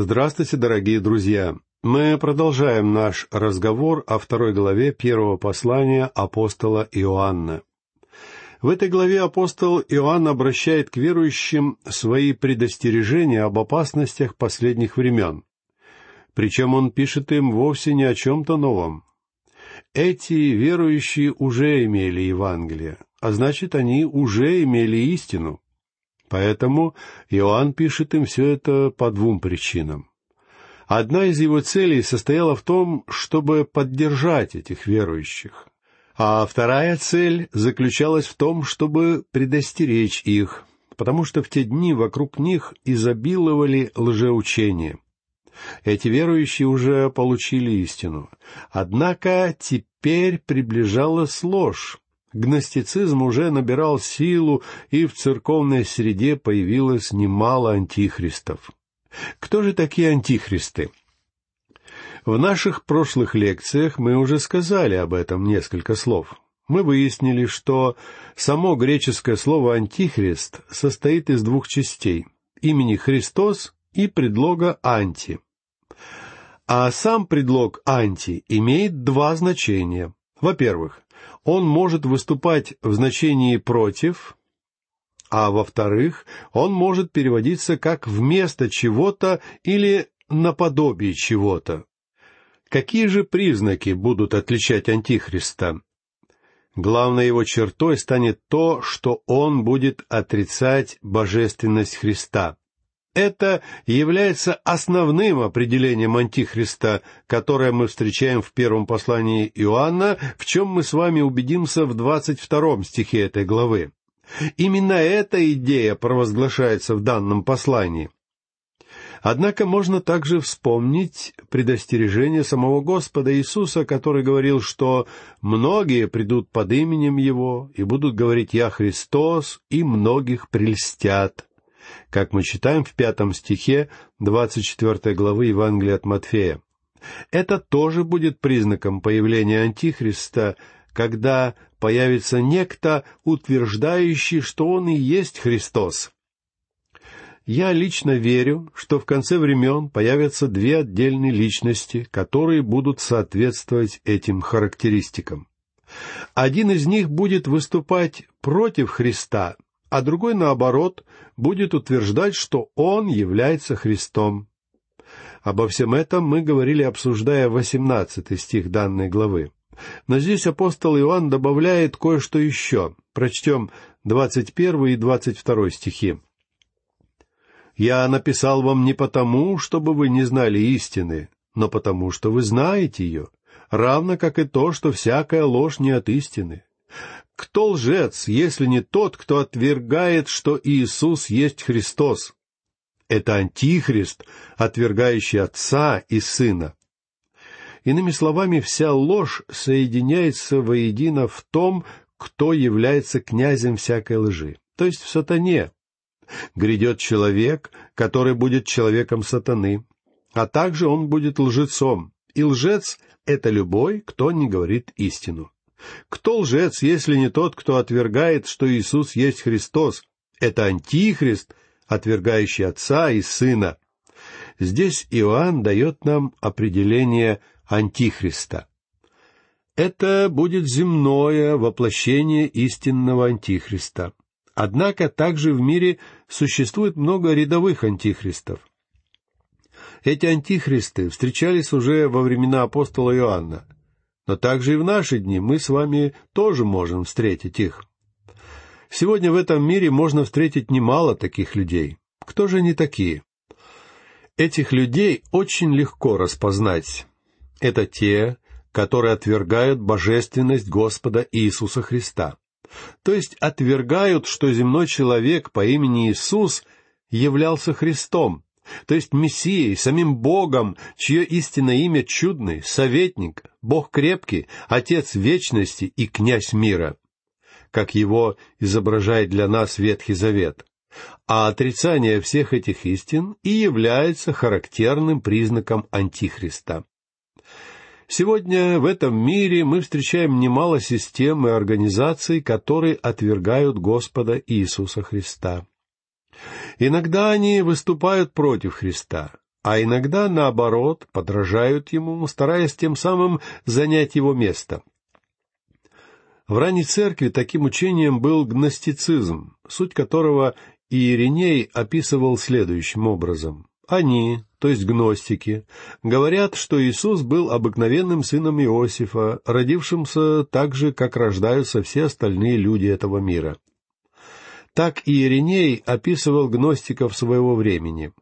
Здравствуйте, дорогие друзья! Мы продолжаем наш разговор о второй главе первого послания апостола Иоанна. В этой главе апостол Иоанн обращает к верующим свои предостережения об опасностях последних времен. Причем он пишет им вовсе не о чем-то новом. Эти верующие уже имели Евангелие, а значит, они уже имели истину. Поэтому Иоанн пишет им все это по двум причинам. Одна из его целей состояла в том, чтобы поддержать этих верующих, а вторая цель заключалась в том, чтобы предостеречь их, потому что в те дни вокруг них изобиловали лжеучения. Эти верующие уже получили истину. Однако теперь приближалась ложь, Гностицизм уже набирал силу, и в церковной среде появилось немало антихристов. Кто же такие антихристы? В наших прошлых лекциях мы уже сказали об этом несколько слов. Мы выяснили, что само греческое слово «антихрист» состоит из двух частей — имени «Христос» и предлога «анти». А сам предлог «анти» имеет два значения. Во-первых, он может выступать в значении «против», а во-вторых, он может переводиться как «вместо чего-то» или «наподобие чего-то». Какие же признаки будут отличать Антихриста? Главной его чертой станет то, что он будет отрицать божественность Христа. Это является основным определением Антихриста, которое мы встречаем в первом послании Иоанна, в чем мы с вами убедимся в двадцать втором стихе этой главы. Именно эта идея провозглашается в данном послании. Однако можно также вспомнить предостережение самого Господа Иисуса, который говорил, что многие придут под именем Его и будут говорить «Я Христос», и многих прельстят как мы читаем в пятом стихе двадцать четвертой главы Евангелия от Матфея. Это тоже будет признаком появления Антихриста, когда появится некто, утверждающий, что он и есть Христос. Я лично верю, что в конце времен появятся две отдельные личности, которые будут соответствовать этим характеристикам. Один из них будет выступать против Христа, а другой, наоборот, будет утверждать, что он является Христом. Обо всем этом мы говорили, обсуждая восемнадцатый стих данной главы. Но здесь апостол Иоанн добавляет кое-что еще. Прочтем двадцать первый и двадцать второй стихи. «Я написал вам не потому, чтобы вы не знали истины, но потому, что вы знаете ее, равно как и то, что всякая ложь не от истины. Кто лжец, если не тот, кто отвергает, что Иисус есть Христос? Это антихрист, отвергающий Отца и Сына. Иными словами, вся ложь соединяется воедино в том, кто является князем всякой лжи, то есть в сатане. Грядет человек, который будет человеком сатаны, а также он будет лжецом, и лжец — это любой, кто не говорит истину. Кто лжец, если не тот, кто отвергает, что Иисус есть Христос? Это Антихрист, отвергающий Отца и Сына. Здесь Иоанн дает нам определение Антихриста. Это будет земное воплощение истинного Антихриста. Однако также в мире существует много рядовых антихристов. Эти антихристы встречались уже во времена апостола Иоанна — но также и в наши дни мы с вами тоже можем встретить их. Сегодня в этом мире можно встретить немало таких людей. Кто же они такие? Этих людей очень легко распознать. Это те, которые отвергают божественность Господа Иисуса Христа. То есть отвергают, что земной человек по имени Иисус являлся Христом, то есть Мессией, самим Богом, чье истинное имя чудный, советник, Бог крепкий, Отец вечности и князь мира, как его изображает для нас Ветхий Завет. А отрицание всех этих истин и является характерным признаком Антихриста. Сегодня в этом мире мы встречаем немало систем и организаций, которые отвергают Господа Иисуса Христа. Иногда они выступают против Христа, а иногда, наоборот, подражают ему, стараясь тем самым занять его место. В ранней церкви таким учением был гностицизм, суть которого Иериней описывал следующим образом. Они, то есть гностики, говорят, что Иисус был обыкновенным сыном Иосифа, родившимся так же, как рождаются все остальные люди этого мира. Так Иериней описывал гностиков своего времени.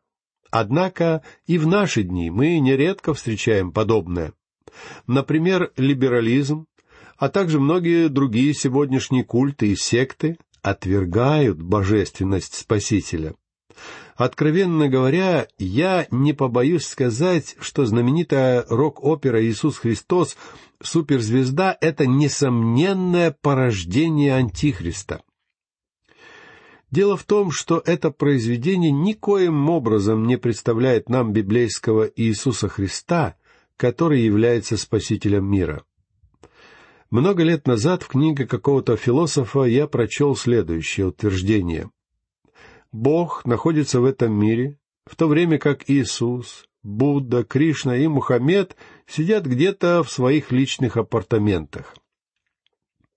Однако и в наши дни мы нередко встречаем подобное. Например, либерализм, а также многие другие сегодняшние культы и секты отвергают божественность Спасителя. Откровенно говоря, я не побоюсь сказать, что знаменитая рок-опера «Иисус Христос. Суперзвезда» — это несомненное порождение Антихриста. Дело в том, что это произведение никоим образом не представляет нам библейского Иисуса Христа, который является Спасителем мира. Много лет назад в книге какого-то философа я прочел следующее утверждение. Бог находится в этом мире, в то время как Иисус, Будда, Кришна и Мухаммед сидят где-то в своих личных апартаментах.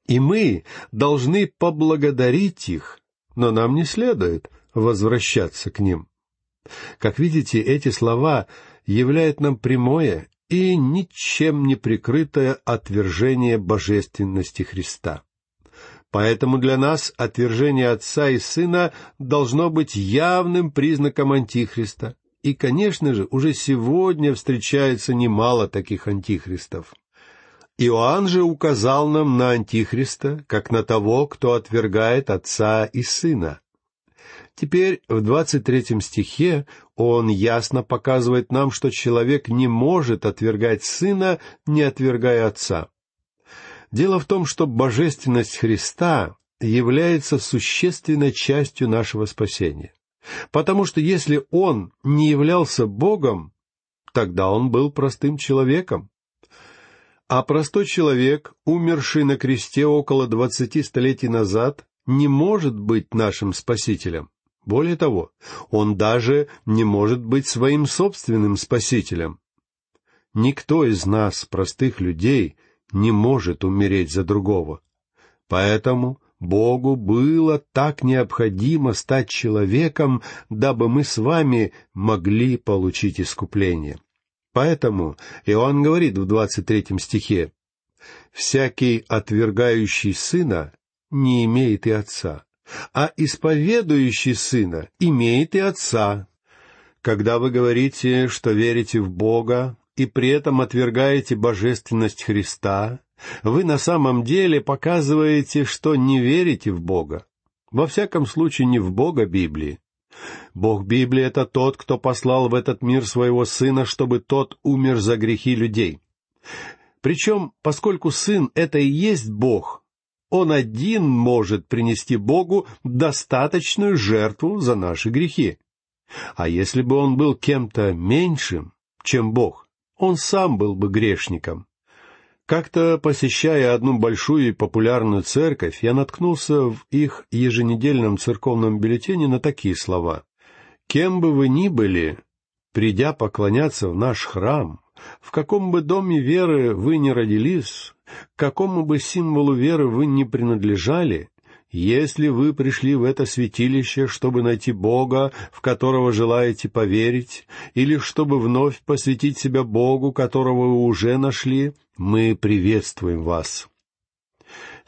И мы должны поблагодарить их, но нам не следует возвращаться к ним. Как видите, эти слова являют нам прямое и ничем не прикрытое отвержение божественности Христа. Поэтому для нас отвержение Отца и Сына должно быть явным признаком Антихриста. И, конечно же, уже сегодня встречается немало таких антихристов. Иоанн же указал нам на Антихриста, как на того, кто отвергает Отца и Сына. Теперь в двадцать третьем стихе он ясно показывает нам, что человек не может отвергать Сына, не отвергая Отца. Дело в том, что божественность Христа является существенной частью нашего спасения. Потому что если Он не являлся Богом, тогда Он был простым человеком. А простой человек, умерший на кресте около двадцати столетий назад, не может быть нашим спасителем. Более того, он даже не может быть своим собственным спасителем. Никто из нас, простых людей, не может умереть за другого. Поэтому Богу было так необходимо стать человеком, дабы мы с вами могли получить искупление. Поэтому Иоанн говорит в двадцать третьем стихе, «Всякий, отвергающий сына, не имеет и отца а исповедующий Сына имеет и Отца. Когда вы говорите, что верите в Бога, и при этом отвергаете божественность Христа, вы на самом деле показываете, что не верите в Бога. Во всяком случае, не в Бога Библии. Бог Библии — это тот, кто послал в этот мир своего Сына, чтобы тот умер за грехи людей. Причем, поскольку Сын — это и есть Бог, он один может принести Богу достаточную жертву за наши грехи. А если бы он был кем-то меньшим, чем Бог, он сам был бы грешником. Как-то, посещая одну большую и популярную церковь, я наткнулся в их еженедельном церковном бюллетене на такие слова. «Кем бы вы ни были, придя поклоняться в наш храм, в каком бы доме веры вы ни родились, к какому бы символу веры вы ни принадлежали, если вы пришли в это святилище, чтобы найти Бога, в которого желаете поверить, или чтобы вновь посвятить себя Богу, которого вы уже нашли, мы приветствуем вас.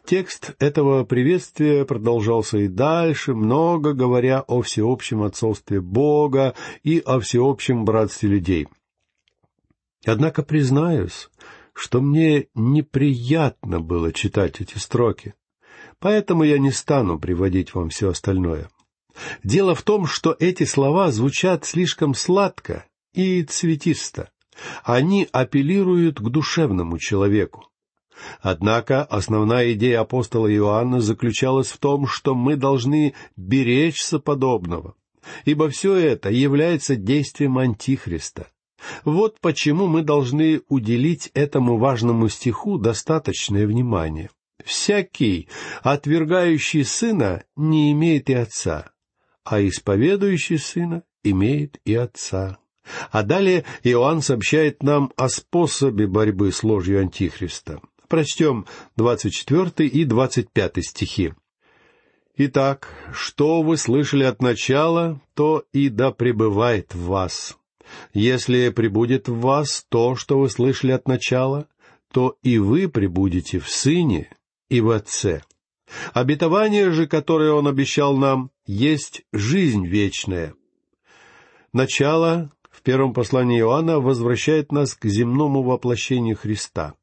Текст этого приветствия продолжался и дальше, много говоря о всеобщем отцовстве Бога и о всеобщем братстве людей — Однако признаюсь, что мне неприятно было читать эти строки, поэтому я не стану приводить вам все остальное. Дело в том, что эти слова звучат слишком сладко и цветисто. Они апеллируют к душевному человеку. Однако основная идея апостола Иоанна заключалась в том, что мы должны беречься подобного, ибо все это является действием Антихриста. Вот почему мы должны уделить этому важному стиху достаточное внимание. «Всякий, отвергающий сына, не имеет и отца, а исповедующий сына имеет и отца». А далее Иоанн сообщает нам о способе борьбы с ложью Антихриста. Прочтем 24 и 25 стихи. «Итак, что вы слышали от начала, то и да пребывает в вас. Если пребудет в вас то, что вы слышали от начала, то и вы пребудете в Сыне и в Отце. Обетование же, которое Он обещал нам, есть жизнь вечная. Начало в первом послании Иоанна возвращает нас к земному воплощению Христа.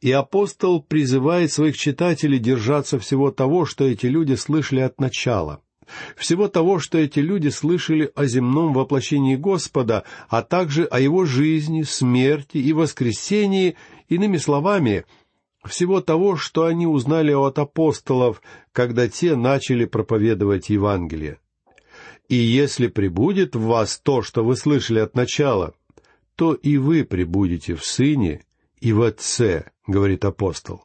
И апостол призывает своих читателей держаться всего того, что эти люди слышали от начала, всего того, что эти люди слышали о земном воплощении Господа, а также о его жизни, смерти и воскресении, иными словами, всего того, что они узнали от апостолов, когда те начали проповедовать Евангелие. И если прибудет в вас то, что вы слышали от начала, то и вы прибудете в Сыне и в Отце, говорит апостол.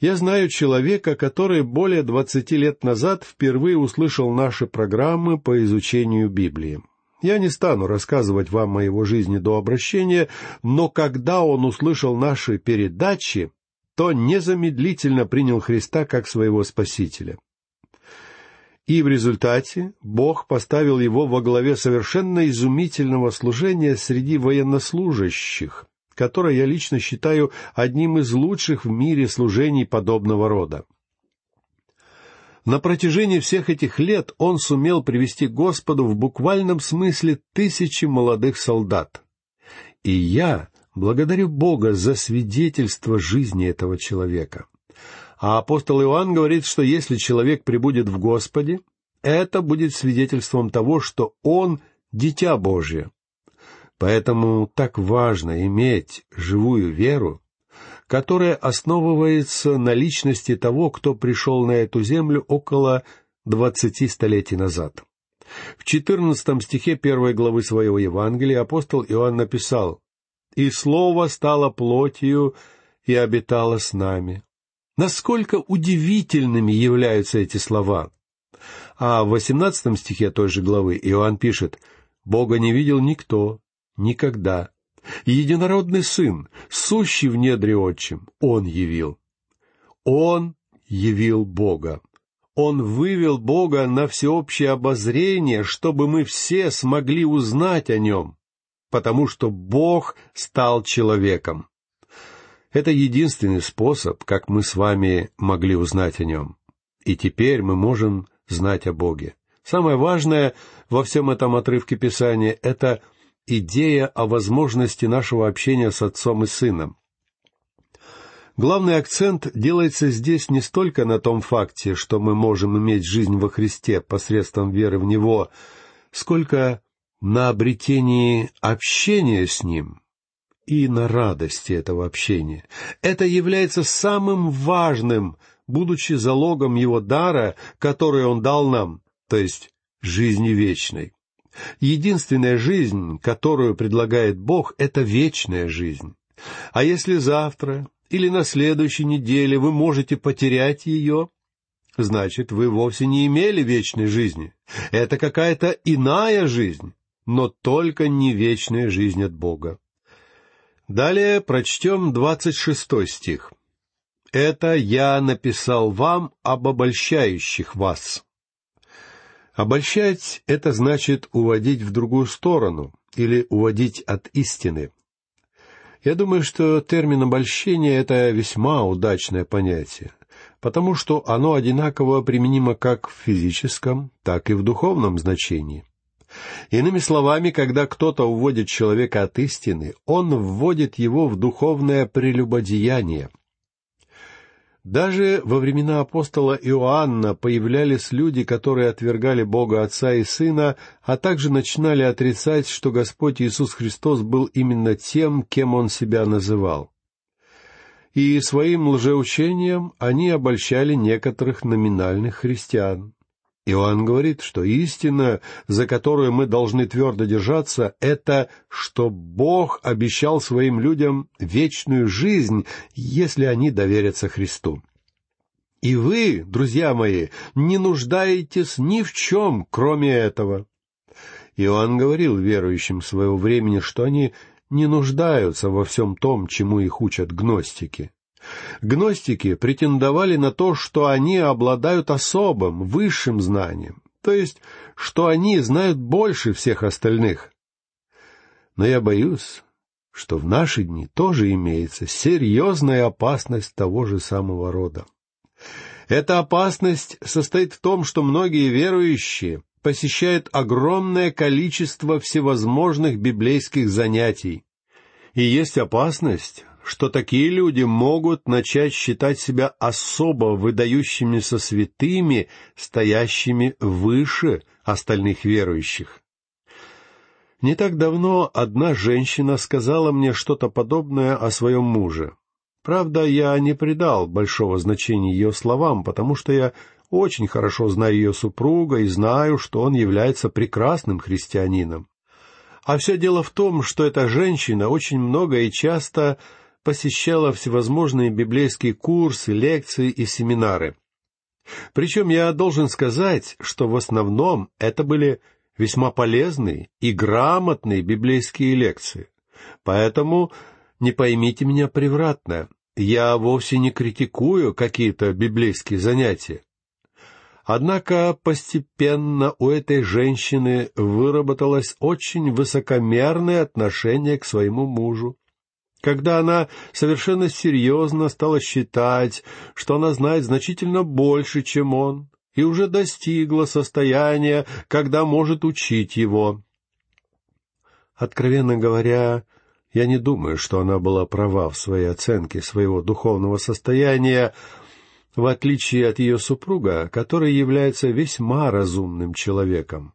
Я знаю человека, который более двадцати лет назад впервые услышал наши программы по изучению Библии. Я не стану рассказывать вам о его жизни до обращения, но когда он услышал наши передачи, то незамедлительно принял Христа как своего Спасителя. И в результате Бог поставил его во главе совершенно изумительного служения среди военнослужащих, которое я лично считаю одним из лучших в мире служений подобного рода. На протяжении всех этих лет он сумел привести Господу в буквальном смысле тысячи молодых солдат. И я благодарю Бога за свидетельство жизни этого человека. А апостол Иоанн говорит, что если человек прибудет в Господе, это будет свидетельством того, что он — дитя Божье. Поэтому так важно иметь живую веру, которая основывается на личности того, кто пришел на эту землю около двадцати столетий назад. В четырнадцатом стихе первой главы своего Евангелия апостол Иоанн написал «И Слово стало плотью и обитало с нами». Насколько удивительными являются эти слова. А в восемнадцатом стихе той же главы Иоанн пишет «Бога не видел никто, никогда. Единородный Сын, сущий в недре отчим, Он явил. Он явил Бога. Он вывел Бога на всеобщее обозрение, чтобы мы все смогли узнать о Нем, потому что Бог стал человеком. Это единственный способ, как мы с вами могли узнать о нем. И теперь мы можем знать о Боге. Самое важное во всем этом отрывке Писания — это идея о возможности нашего общения с Отцом и Сыном. Главный акцент делается здесь не столько на том факте, что мы можем иметь жизнь во Христе посредством веры в Него, сколько на обретении общения с Ним и на радости этого общения. Это является самым важным, будучи залогом Его дара, который Он дал нам, то есть жизни вечной. Единственная жизнь, которую предлагает Бог, это вечная жизнь. А если завтра или на следующей неделе вы можете потерять ее, значит, вы вовсе не имели вечной жизни. Это какая-то иная жизнь, но только не вечная жизнь от Бога. Далее прочтем двадцать шестой стих. «Это я написал вам об обольщающих вас». Обольщать — это значит уводить в другую сторону или уводить от истины. Я думаю, что термин обольщение — это весьма удачное понятие, потому что оно одинаково применимо как в физическом, так и в духовном значении. Иными словами, когда кто-то уводит человека от истины, он вводит его в духовное прелюбодеяние. Даже во времена апостола Иоанна появлялись люди, которые отвергали Бога Отца и Сына, а также начинали отрицать, что Господь Иисус Христос был именно тем, кем Он себя называл. И своим лжеучением они обольщали некоторых номинальных христиан. Иоанн говорит, что истина, за которую мы должны твердо держаться, это, что Бог обещал своим людям вечную жизнь, если они доверятся Христу. И вы, друзья мои, не нуждаетесь ни в чем, кроме этого. Иоанн говорил верующим своего времени, что они не нуждаются во всем том, чему их учат гностики. Гностики претендовали на то, что они обладают особым, высшим знанием, то есть, что они знают больше всех остальных. Но я боюсь, что в наши дни тоже имеется серьезная опасность того же самого рода. Эта опасность состоит в том, что многие верующие посещают огромное количество всевозможных библейских занятий. И есть опасность, что такие люди могут начать считать себя особо выдающимися святыми, стоящими выше остальных верующих. Не так давно одна женщина сказала мне что-то подобное о своем муже. Правда, я не придал большого значения ее словам, потому что я очень хорошо знаю ее супруга и знаю, что он является прекрасным христианином. А все дело в том, что эта женщина очень много и часто посещала всевозможные библейские курсы, лекции и семинары. Причем я должен сказать, что в основном это были весьма полезные и грамотные библейские лекции. Поэтому не поймите меня превратно. Я вовсе не критикую какие-то библейские занятия. Однако постепенно у этой женщины выработалось очень высокомерное отношение к своему мужу. Когда она совершенно серьезно стала считать, что она знает значительно больше, чем он, и уже достигла состояния, когда может учить его. Откровенно говоря, я не думаю, что она была права в своей оценке своего духовного состояния, в отличие от ее супруга, который является весьма разумным человеком.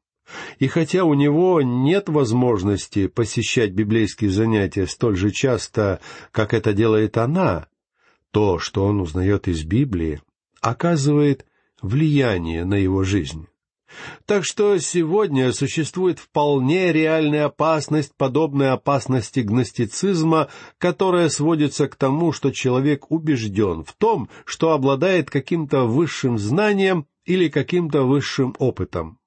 И хотя у него нет возможности посещать библейские занятия столь же часто, как это делает она, то, что он узнает из Библии, оказывает влияние на его жизнь. Так что сегодня существует вполне реальная опасность, подобная опасности гностицизма, которая сводится к тому, что человек убежден в том, что обладает каким-то высшим знанием или каким-то высшим опытом.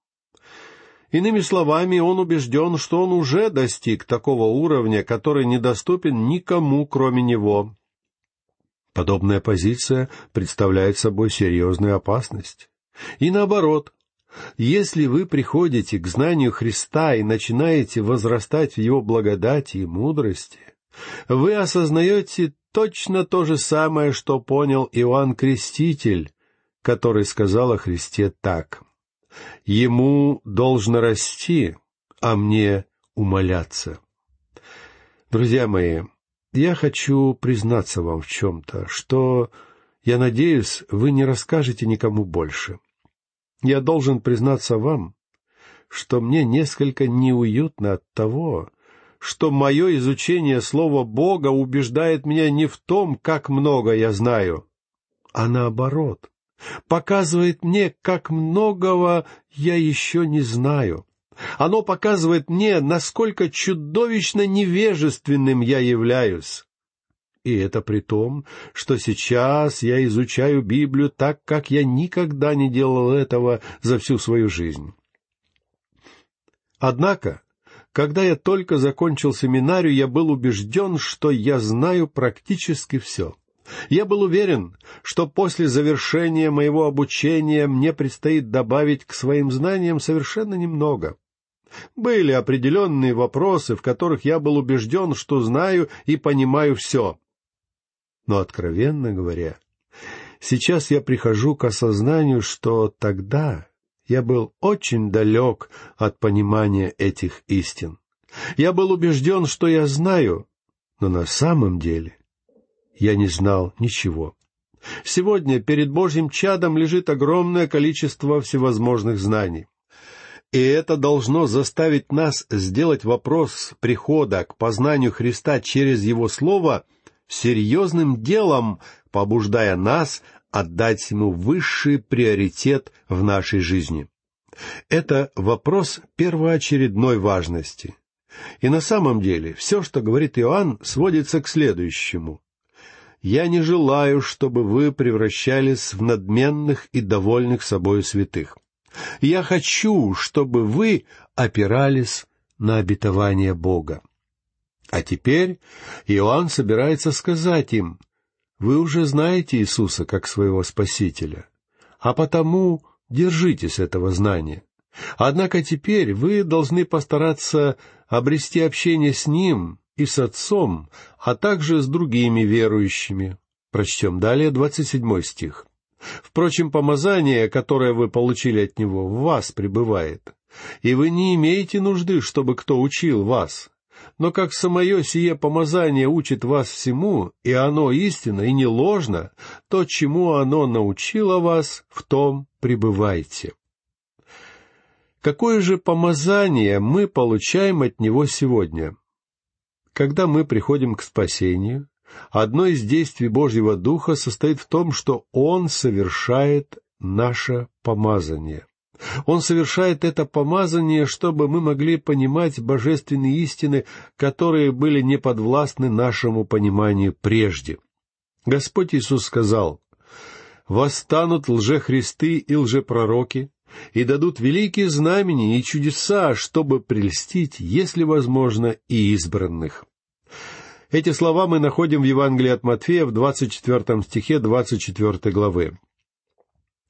Иными словами, он убежден, что он уже достиг такого уровня, который недоступен никому, кроме него. Подобная позиция представляет собой серьезную опасность. И наоборот, если вы приходите к знанию Христа и начинаете возрастать в Его благодати и мудрости, вы осознаете точно то же самое, что понял Иоанн Креститель, который сказал о Христе так. «Ему должно расти, а мне умоляться». Друзья мои, я хочу признаться вам в чем-то, что, я надеюсь, вы не расскажете никому больше. Я должен признаться вам, что мне несколько неуютно от того, что мое изучение Слова Бога убеждает меня не в том, как много я знаю, а наоборот, показывает мне, как многого я еще не знаю. Оно показывает мне, насколько чудовищно невежественным я являюсь. И это при том, что сейчас я изучаю Библию так, как я никогда не делал этого за всю свою жизнь. Однако, когда я только закончил семинарию, я был убежден, что я знаю практически все. Я был уверен, что после завершения моего обучения мне предстоит добавить к своим знаниям совершенно немного. Были определенные вопросы, в которых я был убежден, что знаю и понимаю все. Но, откровенно говоря, сейчас я прихожу к осознанию, что тогда я был очень далек от понимания этих истин. Я был убежден, что я знаю, но на самом деле я не знал ничего. Сегодня перед Божьим чадом лежит огромное количество всевозможных знаний. И это должно заставить нас сделать вопрос прихода к познанию Христа через Его Слово серьезным делом, побуждая нас отдать ему высший приоритет в нашей жизни. Это вопрос первоочередной важности. И на самом деле все, что говорит Иоанн, сводится к следующему. «Я не желаю, чтобы вы превращались в надменных и довольных собою святых. Я хочу, чтобы вы опирались на обетование Бога. А теперь Иоанн собирается сказать им, вы уже знаете Иисуса как своего Спасителя, а потому держитесь этого знания. Однако теперь вы должны постараться обрести общение с Ним и с Отцом, а также с другими верующими. Прочтем далее двадцать седьмой стих. Впрочем, помазание, которое вы получили от Него, в вас пребывает, и вы не имеете нужды, чтобы кто учил вас. Но как самое сие помазание учит вас всему, и оно истинно и не ложно, то, чему оно научило вас, в том пребывайте. Какое же помазание мы получаем от Него сегодня? Когда мы приходим к спасению, одно из действий Божьего Духа состоит в том, что Он совершает наше помазание. Он совершает это помазание, чтобы мы могли понимать божественные истины, которые были неподвластны нашему пониманию прежде. Господь Иисус сказал, «Восстанут лжехристы и лжепророки, и дадут великие знамения и чудеса, чтобы прельстить, если возможно, и избранных». Эти слова мы находим в Евангелии от Матфея в 24 стихе 24 главы.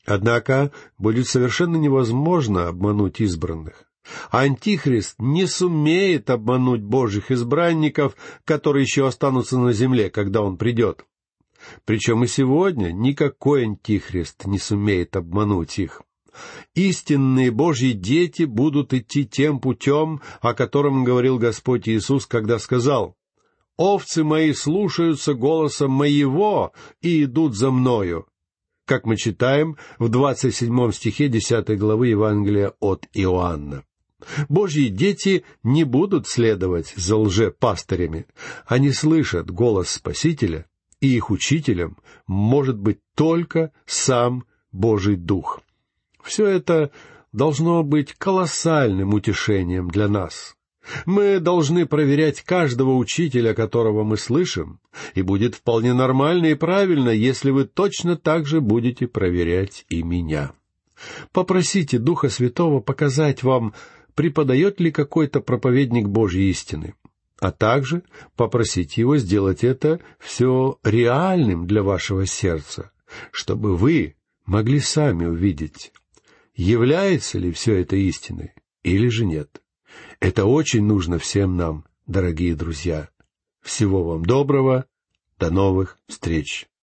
Однако будет совершенно невозможно обмануть избранных. Антихрист не сумеет обмануть Божьих избранников, которые еще останутся на земле, когда он придет. Причем и сегодня никакой антихрист не сумеет обмануть их. Истинные Божьи дети будут идти тем путем, о котором говорил Господь Иисус, когда сказал, «Овцы мои слушаются голоса моего и идут за мною как мы читаем в 27 стихе 10 главы Евангелия от Иоанна. Божьи дети не будут следовать за лжепастырями. Они слышат голос Спасителя, и их учителем может быть только сам Божий Дух. Все это должно быть колоссальным утешением для нас. Мы должны проверять каждого учителя, которого мы слышим, и будет вполне нормально и правильно, если вы точно так же будете проверять и меня. Попросите Духа Святого показать вам, преподает ли какой-то проповедник Божьей истины, а также попросите его сделать это все реальным для вашего сердца, чтобы вы могли сами увидеть, является ли все это истиной или же нет. Это очень нужно всем нам, дорогие друзья. Всего вам доброго. До новых встреч.